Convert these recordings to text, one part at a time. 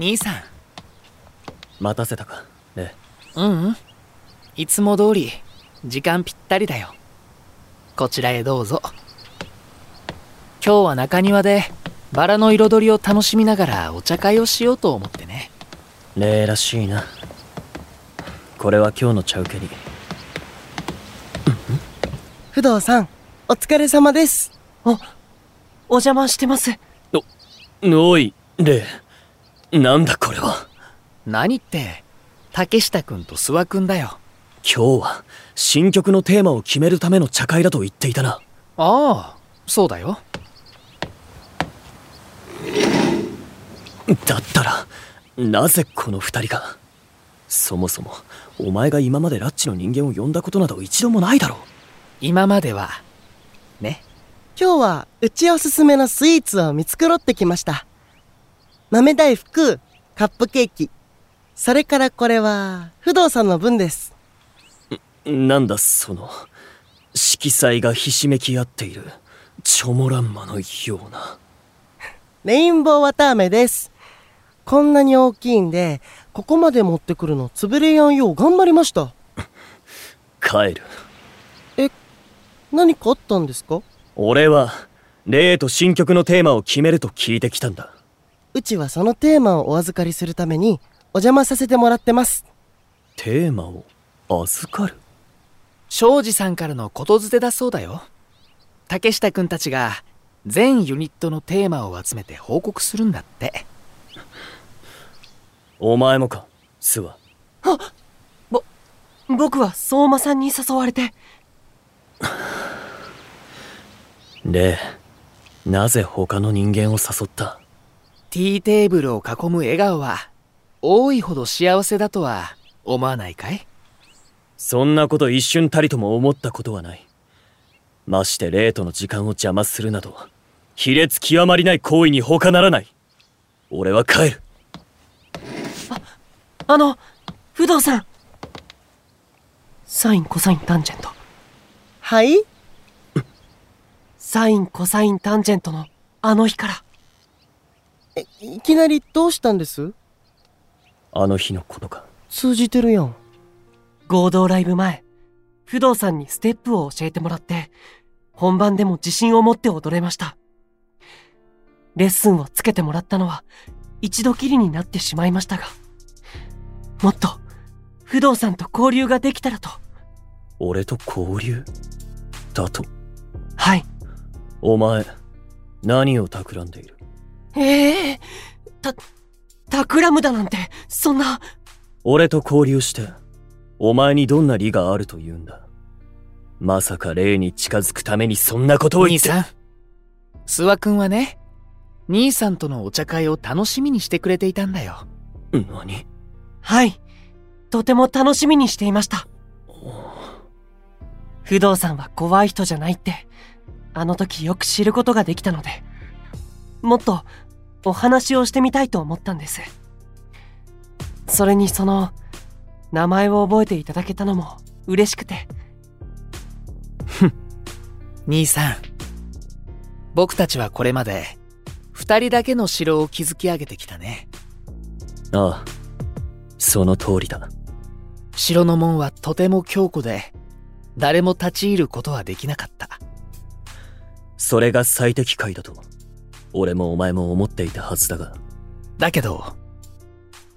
兄さん。待たせたか？えうんうん。いつも通り時間ぴったりだよ。こちらへどうぞ。今日は中庭でバラの彩りを楽しみながらお茶会をしようと思ってね。礼らしいな。これは今日の茶受けに。不動さんお疲れ様です。お邪魔してます。おい礼なんだこれは？何って竹下くんと諏訪くんだよ。今日は新曲のテーマを決めるための茶会だと言っていたな。ああそうだよ。だったらなぜこの二人がそもそもお前が今までラッチの人間を呼んだことなど一度もないだろう。今まではね。今日はうちおすすめのスイーツを見繕ってきました豆大福カップケーキ。それからこれは不動さんの分です。なんだその色彩がひしめき合っているチョモランマのような。レインボー綿飴です。こんなに大きいんでここまで持ってくるの潰れやんよう頑張りました。帰る。何かあったんですか？俺はレイと新曲のテーマを決めると聞いてきたんだうちはそのテーマをお預かりするためにお邪魔させてもらってます。テーマを預かる？庄司さんからのことづてだそうだよ。竹下くんたちが全ユニットのテーマを集めて報告するんだって。お前もかスワ僕は相馬さんに誘われて。レイなぜ他の人間を誘った？ティーテーブルを囲む笑顔は多いほど幸せだとは思わないかい？そんなこと一瞬たりとも思ったことはない。ましてレイとの時間を邪魔するなど卑劣極まりない行為に他ならない。俺は帰る。あの不動さんサインコサインタンジェント。はい？サインコサインタンジェントのあの日から。えいきなりどうしたんです？あの日のことか。通じてるやん。合同ライブ前不動さんにステップを教えてもらって本番でも自信を持って踊れました。レッスンをつけてもらったのは一度きりになってしまいましたがもっと不動さんと交流ができたらと。俺と交流？だと？はい。お前何を企んでいる？ええた企むだなんてそんな。俺と交流してお前にどんな利があると言うんだ。まさか霊に近づくためにそんなことを言って。兄さん。諏訪くんはね兄さんとのお茶会を楽しみにしてくれていたんだよ。何？はい。とても楽しみにしていました。不動さんは怖い人じゃないってあの時よく知ることができたのでもっとお話をしてみたいと思ったんです。それにその名前を覚えていただけたのも嬉しくて。兄さん。僕たちはこれまで二人だけの城を築き上げてきたね。ああ。その通りだ。城の門はとても強固で誰も立ち入ることはできなかった。それが最適解だと俺もお前も思っていたはずだが。だけど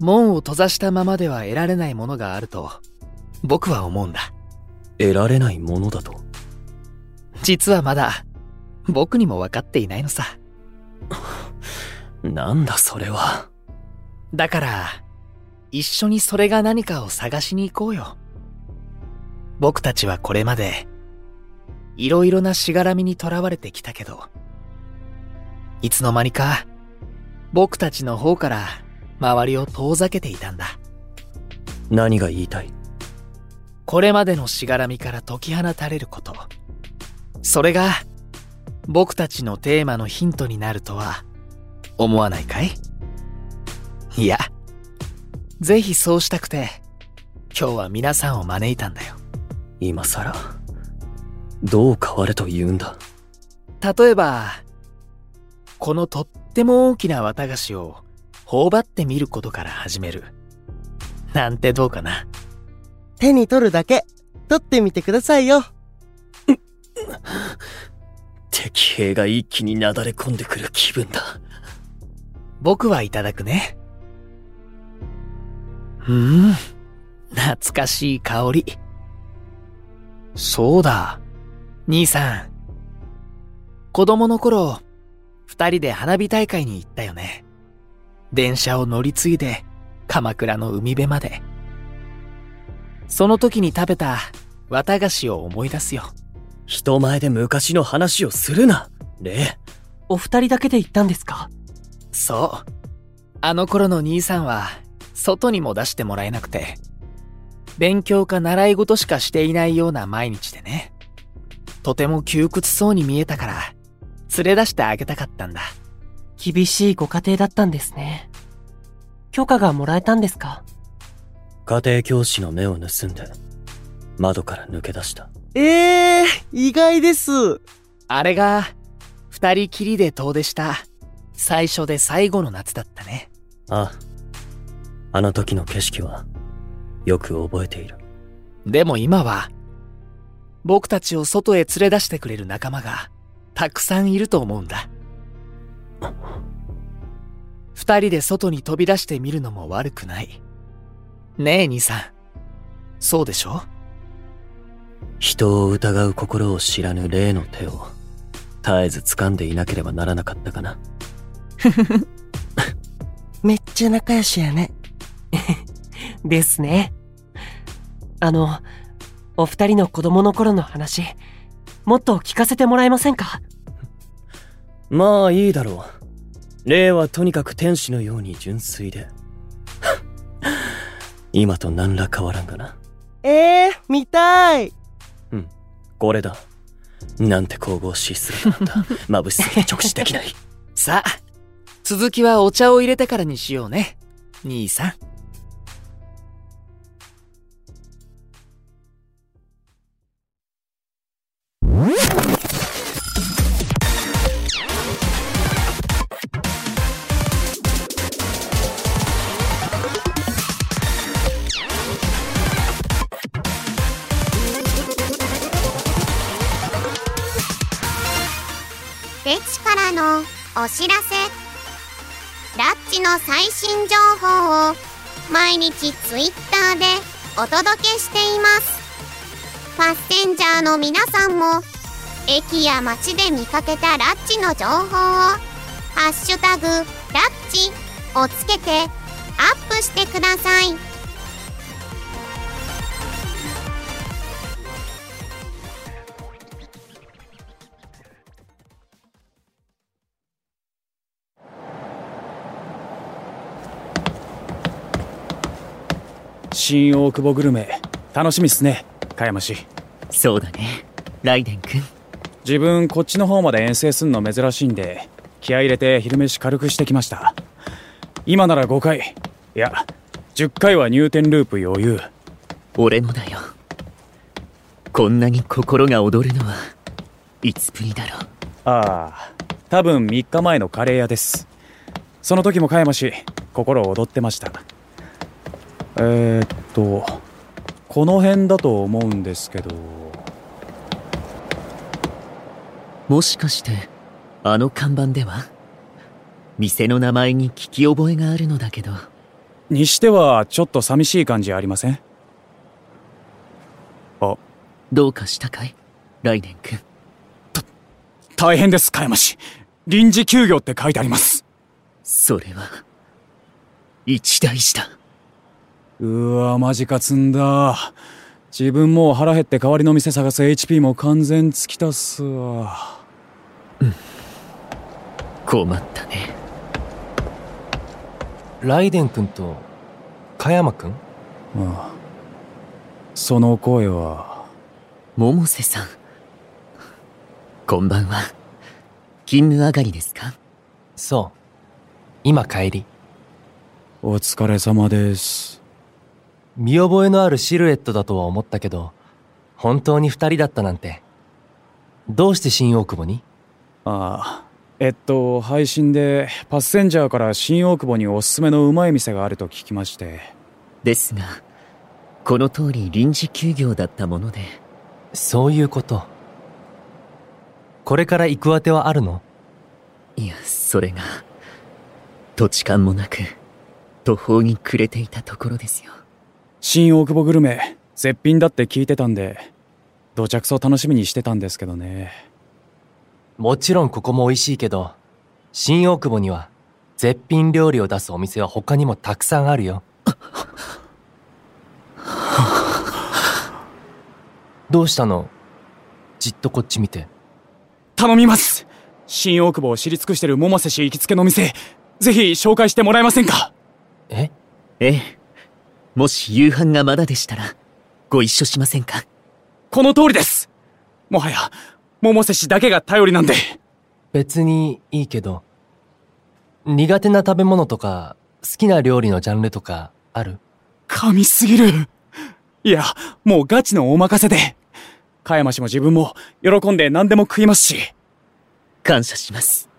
門を閉ざしたままでは得られないものがあると僕は思うんだ。得られないものだと？実はまだ僕にも分かっていないのさ。なんだそれは。だから一緒にそれが何かを探しに行こうよ。僕たちはこれまでいろいろなしがらみにとらわれてきたけどいつの間にか僕たちの方から周りを遠ざけていたんだ。何が言いたい？これまでのしがらみから解き放たれること。それが僕たちのテーマのヒントになるとは思わないかい？いやぜひそうしたくて今日は皆さんを招いたんだよ。今さらどう変われと言うんだ？例えばこのとっても大きな綿菓子を頬張ってみることから始める。なんてどうかな。手に取るだけ、取ってみてくださいよ。敵兵が一気になだれ込んでくる気分だ。僕はいただくね。うん。懐かしい香り。そうだ。兄さん。子供の頃、二人で花火大会に行ったよね。電車を乗り継いで、鎌倉の海辺まで。その時に食べた綿菓子を思い出すよ。人前で昔の話をするな、レイ。お二人だけで行ったんですか？そう。あの頃の兄さんは、外にも出してもらえなくて、勉強か習い事しかしていないような毎日でね。とても窮屈そうに見えたから、連れ出してあげたかったんだ。厳しいご家庭だったんですね。許可がもらえたんですか？家庭教師の目を盗んで、窓から抜け出した。ええー、意外です。あれが、二人きりで遠出した、最初で最後の夏だったね。ああ。あの時の景色は、よく覚えている。でも今は、僕たちを外へ連れ出してくれる仲間が、たくさんいると思うんだ。二人で外に飛び出してみるのも悪くない。ねえ、兄さん。そうでしょ？人を疑う心を知らぬ霊の手を、絶えず掴んでいなければならなかったかな。めっちゃ仲良しやね。ですね。あの、お二人の子供の頃の話、もっと聞かせてもらえませんか？まあいいだろう。霊はとにかく天使のように純粋で。今と何ら変わらんがな。ええー、見たい。これだ。なんて神々しい姿なんだ。眩しすぎて直視できない。さあ、続きはお茶を入れてからにしようね。兄さん。お知らせ。ラッチの最新情報を毎日ツイッターでお届けしています。パッセンジャーの皆さんも駅や街で見かけたラッチの情報をハッシュタグラッチをつけてアップしてください。新大久保グルメ楽しみっすね茅山氏そうだね。ライデン君。自分こっちの方まで遠征すんの珍しいんで気合い入れて昼飯軽くしてきました。今なら5回。いや10回は入店ループ余裕。俺もだよ。こんなに心が躍るのはいつぶりだろう。ああ多分3日前のカレー屋です。その時も茅山氏心躍ってましたえー、っとこの辺だと思うんですけど。もしかしてあの看板では？店の名前に聞き覚えがあるのだけど。にしてはちょっと寂しい感じありません？あ。どうかしたかい？ライデン君大変です茅山氏臨時休業って書いてあります。それは一大事だうわマジか積んだ。自分もう腹減って代わりの店探す HP も完全尽きたっすわ。困ったね。ライデン君と加山君？ああその声は。百瀬さん。こんばんは。勤務上がりですか？そう。今帰り。お疲れ様です見覚えのあるシルエットだとは思ったけど本当に二人だったなんて。どうして新大久保に？ああえっと配信でパッセンジャーから新大久保におすすめのうまい店があると聞きまして。ですがこの通り臨時休業だったもので。そういうこと。これから行くあてはあるの？いやそれが土地勘もなく途方に暮れていたところですよ新大久保グルメ絶品だって聞いてたんで到着層楽しみにしてたんですけどね。もちろんここも美味しいけど新大久保には絶品料理を出すお店は他にもたくさんあるよ。どうしたの？じっとこっち見て。頼みます。新大久保を知り尽くしてる百瀬氏行きつけの店ぜひ紹介してもらえませんか？ええ？え？もし夕飯がまだでしたらご一緒しませんか？この通りです。もはや百瀬氏だけが頼りなんで。別にいいけど苦手な食べ物とか好きな料理のジャンルとかある？神すぎる。いやもうガチのお任せで。加山氏も自分も喜んで何でも食いますし。感謝します。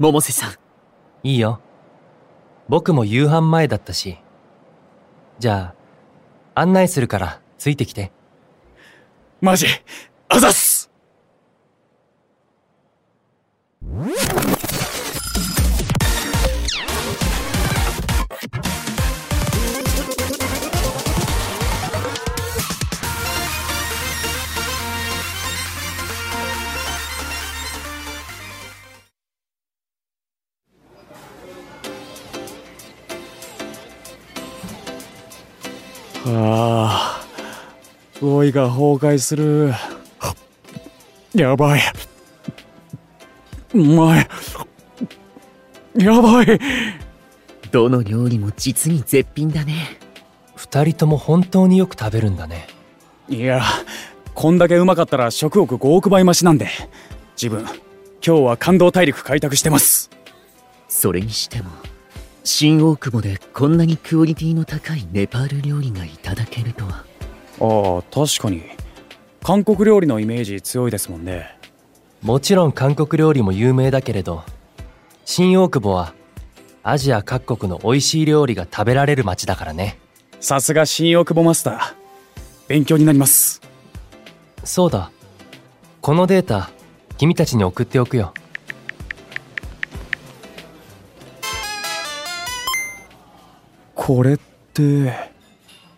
百瀬さん。いいよ。僕も夕飯前だったしじゃあ案内するからついてきて。マジあざっす。ああ語彙が崩壊する。やばい。うまいやばい。どの料理も実に絶品だね。二人とも本当によく食べるんだね。いやこんだけうまかったら食欲5億倍増しなんで。自分今日は感動大陸開拓してます。それにしても新大久保でこんなにクオリティの高いネパール料理がいただけるとは。ああ確かに。韓国料理のイメージ強いですもんね。もちろん韓国料理も有名だけれど新大久保はアジア各国の美味しい料理が食べられる街だからね。さすが新大久保マスター。勉強になります。そうだ。このデータ君たちに送っておくよこれって。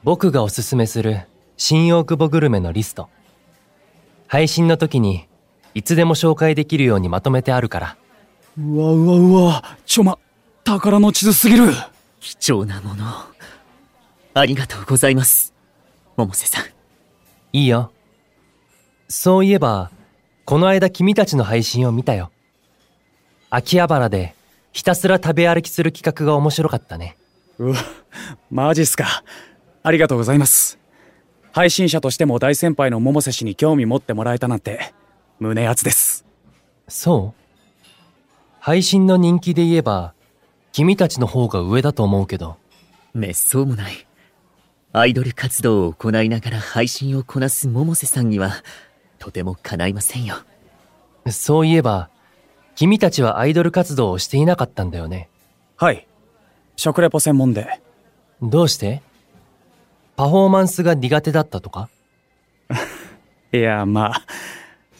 僕がおすすめする新大久保グルメのリスト。配信の時にいつでも紹介できるようにまとめてあるから。うわうわうわ。ちょま宝の地図すぎる。貴重なもの。をありがとうございます。百瀬さん。いいよ。そういえばこの間君たちの配信を見たよ。秋葉原でひたすら食べ歩きする企画が面白かったねうわマジっすか。ありがとうございます。配信者としても大先輩の百瀬氏に興味持ってもらえたなんて胸熱です。そう？配信の人気で言えば君たちの方が上だと思うけど。めっそうもない。アイドル活動を行いながら配信をこなす百瀬さんにはとても叶いませんよ。そういえば君たちはアイドル活動をしていなかったんだよね。はい食レポ専門で。どうして？パフォーマンスが苦手だったとか？いやまあ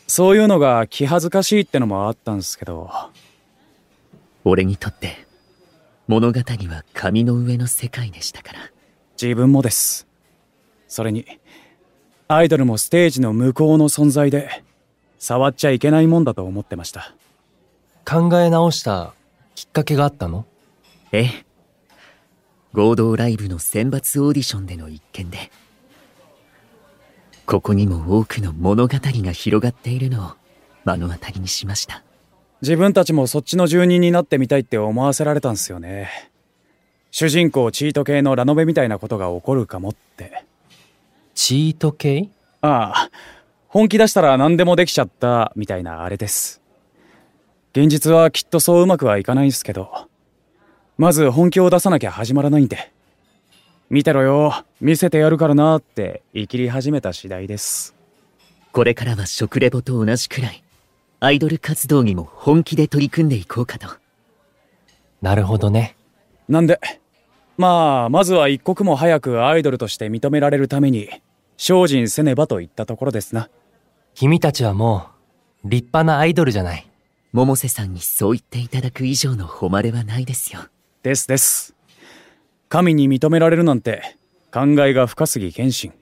そういうのが気恥ずかしいってのもあったんすけど。俺にとって物語は紙の上の世界でしたから。自分もです。それにアイドルもステージの向こうの存在で触っちゃいけないもんだと思ってました。考え直したきっかけがあったの？ええ？合同ライブの選抜オーディションでの一件でここにも多くの物語が広がっているのを目の当たりにしました。自分たちもそっちの住人になってみたいって思わせられたんすよね。主人公チート系のラノベみたいなことが起こるかもって。チート系？ああ本気出したら何でもできちゃったみたいなあれです。現実はきっとそううまくはいかないんすけどまず本気を出さなきゃ始まらないんで見てろよ見せてやるからなって言い切り始めた次第ですこれからは食レポと同じくらいアイドル活動にも本気で取り組んでいこうかと。なるほどね。なんで、まあ、まずは一刻も早くアイドルとして認められるために、精進せねばといったところですな。君たちはもう、立派なアイドルじゃない。百瀬さんにそう言っていただく以上の誉れはないですよ。ですです。神に認められるなんて、考えが深すぎ謙信。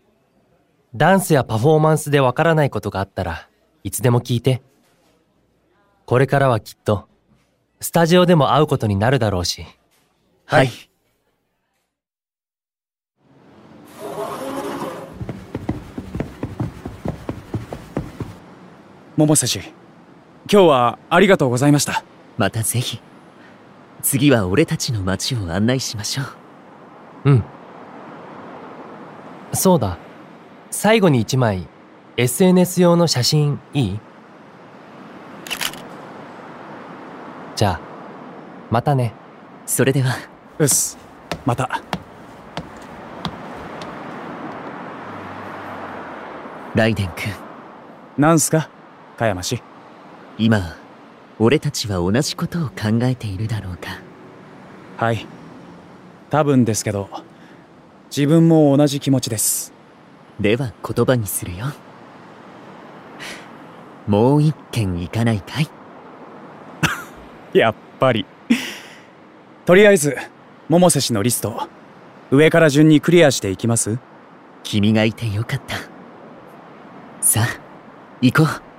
ダンスやパフォーマンスでわからないことがあったらいつでも聞いて。これからはきっと、スタジオでも会うことになるだろうし。はい。桃瀬氏、今日はありがとうございました。またぜひ。次は俺たちの街を案内しましょう。うん。そうだ。最後に一枚、SNS 用の写真いい？じゃあ、またね。それでは。うっす。また。ライデン君。なんすか？香山氏。今、俺たちは同じことを考えているだろうか。はい。多分ですけど、自分も同じ気持ちです。では言葉にするよ。もう一軒行かないかい？やっぱり。とりあえず、百瀬氏のリスト、上から順にクリアしていきます？君がいてよかった。さあ、行こう。